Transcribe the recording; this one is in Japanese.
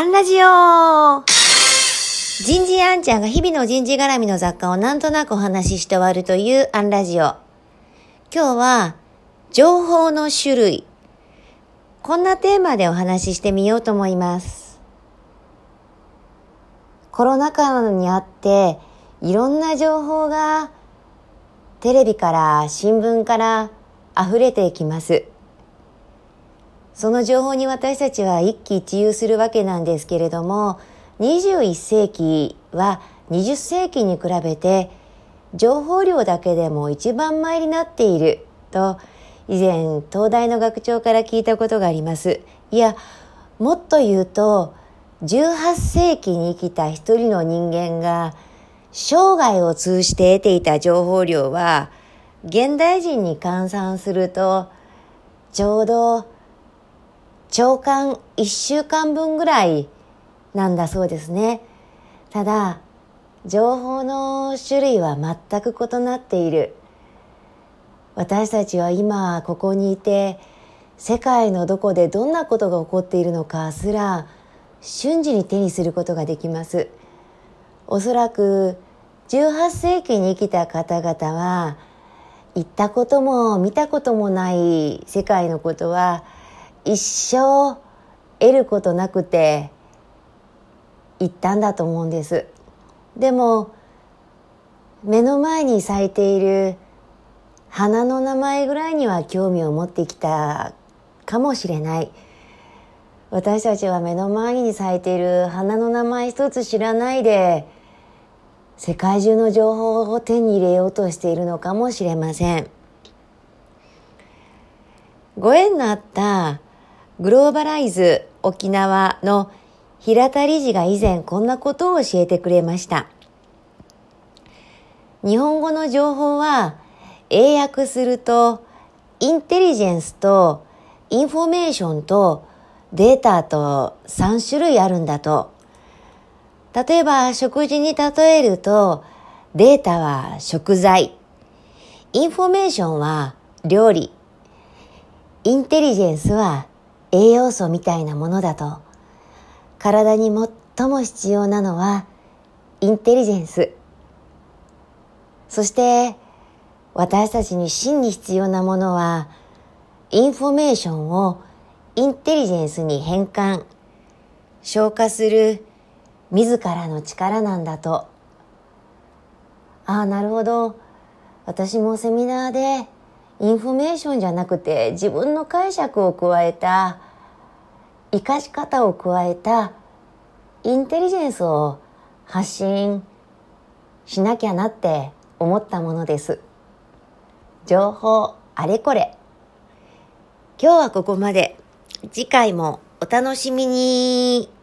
アンラジオ人事アンちゃんが日々の人事絡みの雑貨をなんとなくお話しして終わるというアンラジオ。今日は、情報の種類。こんなテーマでお話ししてみようと思います。コロナ禍にあって、いろんな情報がテレビから新聞から溢れていきます。その情報に私たちは一喜一憂するわけなんですけれども、21世紀は20世紀に比べて情報量だけでも一番前になっていると以前東大の学長から聞いたことがあります。いや、もっと言うと18世紀に生きた一人の人間が生涯を通じて得ていた情報量は現代人に換算するとちょうど長官1週間分ぐらいなんだそうですね。ただ、情報の種類は全く異なっている。私たちは今ここにいて、世界のどこでどんなことが起こっているのかすら瞬時に手にすることができます。おそらく18世紀に生きた方々は行ったことも見たこともない世界のことは一生得ることなくて行ったんだと思うんです。でも目の前に咲いている花の名前ぐらいには興味を持ってきたかもしれない。私たちは目の前に咲いている花の名前一つ知らないで世界中の情報を手に入れようとしているのかもしれません。ご縁のあったグローバライズ沖縄の平田理事が以前こんなことを教えてくれました。日本語の情報は英訳するとインテリジェンスとインフォメーションとデータと3種類あるんだと。例えば食事に例えるとデータは食材、インフォメーションは料理、インテリジェンスは栄養素みたいなものだと体に最も必要なのはインテリジェンス。そして私たちに真に必要なものはインフォメーションをインテリジェンスに変換消化する自らの力なんだと。ああなるほど。私もセミナーでインフォメーションじゃなくて自分の解釈を加えた生かし方を加えたインテリジェンスを発信しなきゃなって思ったものです。情報あれこれ。今日はここまで。次回もお楽しみに。